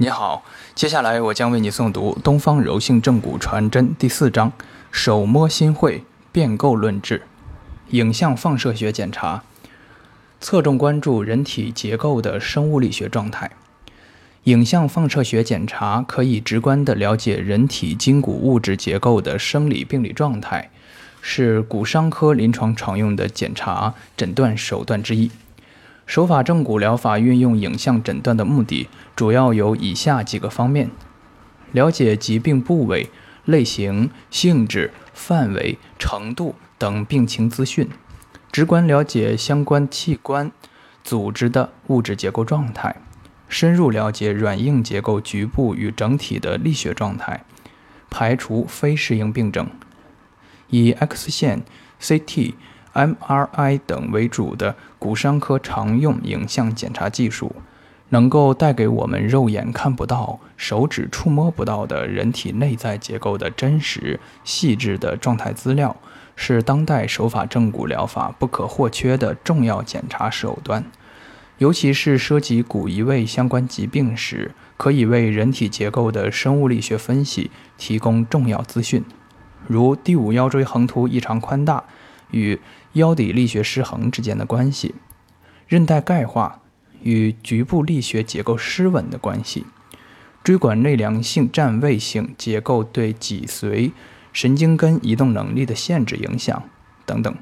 你好，接下来我将为你诵读《东方柔性正骨传真》第四章：手摸心会，变构论治。影像放射学检查侧重关注人体结构的生物力学状态。影像放射学检查可以直观地了解人体筋骨物质结构的生理病理状态，是骨伤科临床常用的检查诊断手段之一。手法正骨疗法运用影像诊断的目的，主要有以下几个方面：了解疾病部位、类型、性质、范围、程度等病情资讯；直观了解相关器官、组织的物质结构状态；深入了解软硬结构局部与整体的力学状态，排除非适应病症。以 X 线、CT。MRI 等为主的骨伤科常用影像检查技术，能够带给我们肉眼看不到、手指触摸不到的人体内在结构的真实、细致的状态资料，是当代手法正骨疗法不可或缺的重要检查手段。尤其是涉及骨移位相关疾病时，可以为人体结构的生物力学分析提供重要资讯，如第五腰椎横突异常宽大。与腰底力学失衡之间的关系，韧带钙化与局部力学结构失稳的关系，椎管内量性占位性结构对脊髓神经根移动能力的限制影响等等。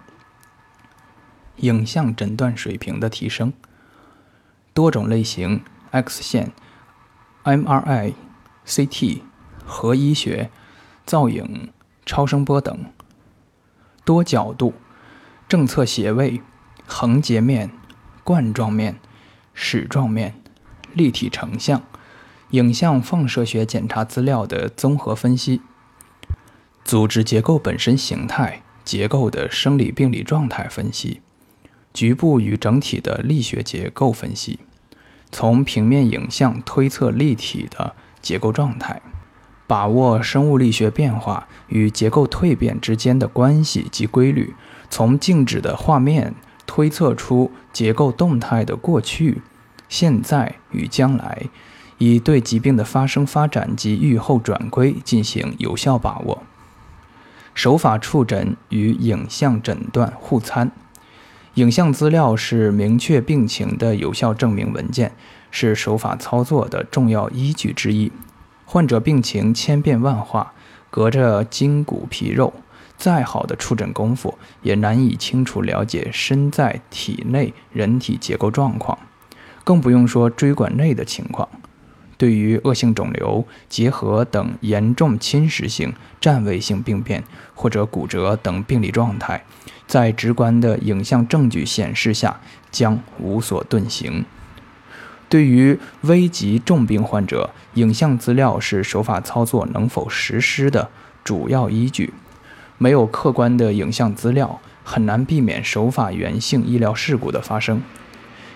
影像诊断水平的提升，多种类型 X 线、MRI、CT、核医学、造影、超声波等。多角度、正侧斜位、横截面、冠状面、矢状面、立体成像、影像放射学检查资料的综合分析、组织结构本身形态、结构的生理病理状态分析、局部与整体的力学结构分析，从平面影像推测立体的结构状态。把握生物力学变化与结构蜕变之间的关系及规律，从静止的画面推测出结构动态的过去、现在与将来，以对疾病的发生发展及预后转归进行有效把握。手法触诊与影像诊断互参，影像资料是明确病情的有效证明文件，是手法操作的重要依据之一。患者病情千变万化，隔着筋骨皮肉，再好的触诊功夫也难以清楚了解身在体内人体结构状况，更不用说椎管内的情况。对于恶性肿瘤、结核等严重侵蚀性、占位性病变或者骨折等病理状态，在直观的影像证据显示下，将无所遁形。对于危急重病患者，影像资料是手法操作能否实施的主要依据。没有客观的影像资料，很难避免手法源性医疗事故的发生。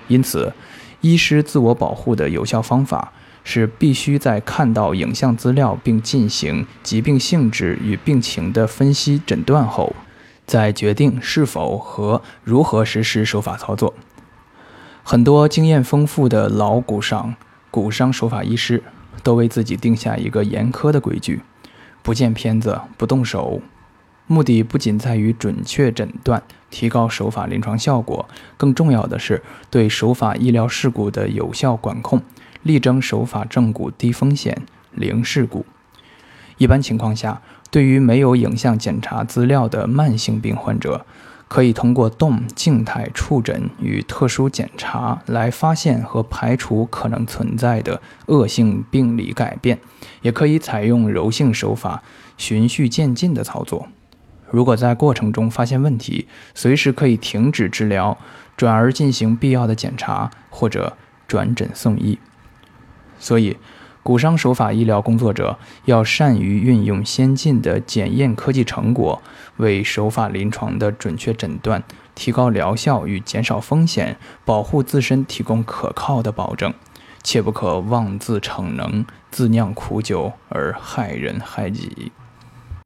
因此，医师自我保护的有效方法是必须在看到影像资料并进行疾病性质与病情的分析诊断后，再决定是否和如何实施手法操作。很多经验丰富的老骨伤、骨伤手法医师都为自己定下一个严苛的规矩：不见片子不动手。目的不仅在于准确诊断、提高手法临床效果，更重要的是对手法医疗事故的有效管控，力争手法正骨低风险、零事故。一般情况下，对于没有影像检查资料的慢性病患者，可以通过动静态触诊与特殊检查来发现和排除可能存在的恶性病理改变，也可以采用柔性手法，循序渐进的操作。如果在过程中发现问题，随时可以停止治疗，转而进行必要的检查或者转诊送医。所以。骨伤手法医疗工作者要善于运用先进的检验科技成果，为手法临床的准确诊断、提高疗效与减少风险、保护自身提供可靠的保证，切不可妄自逞能、自酿苦酒而害人害己。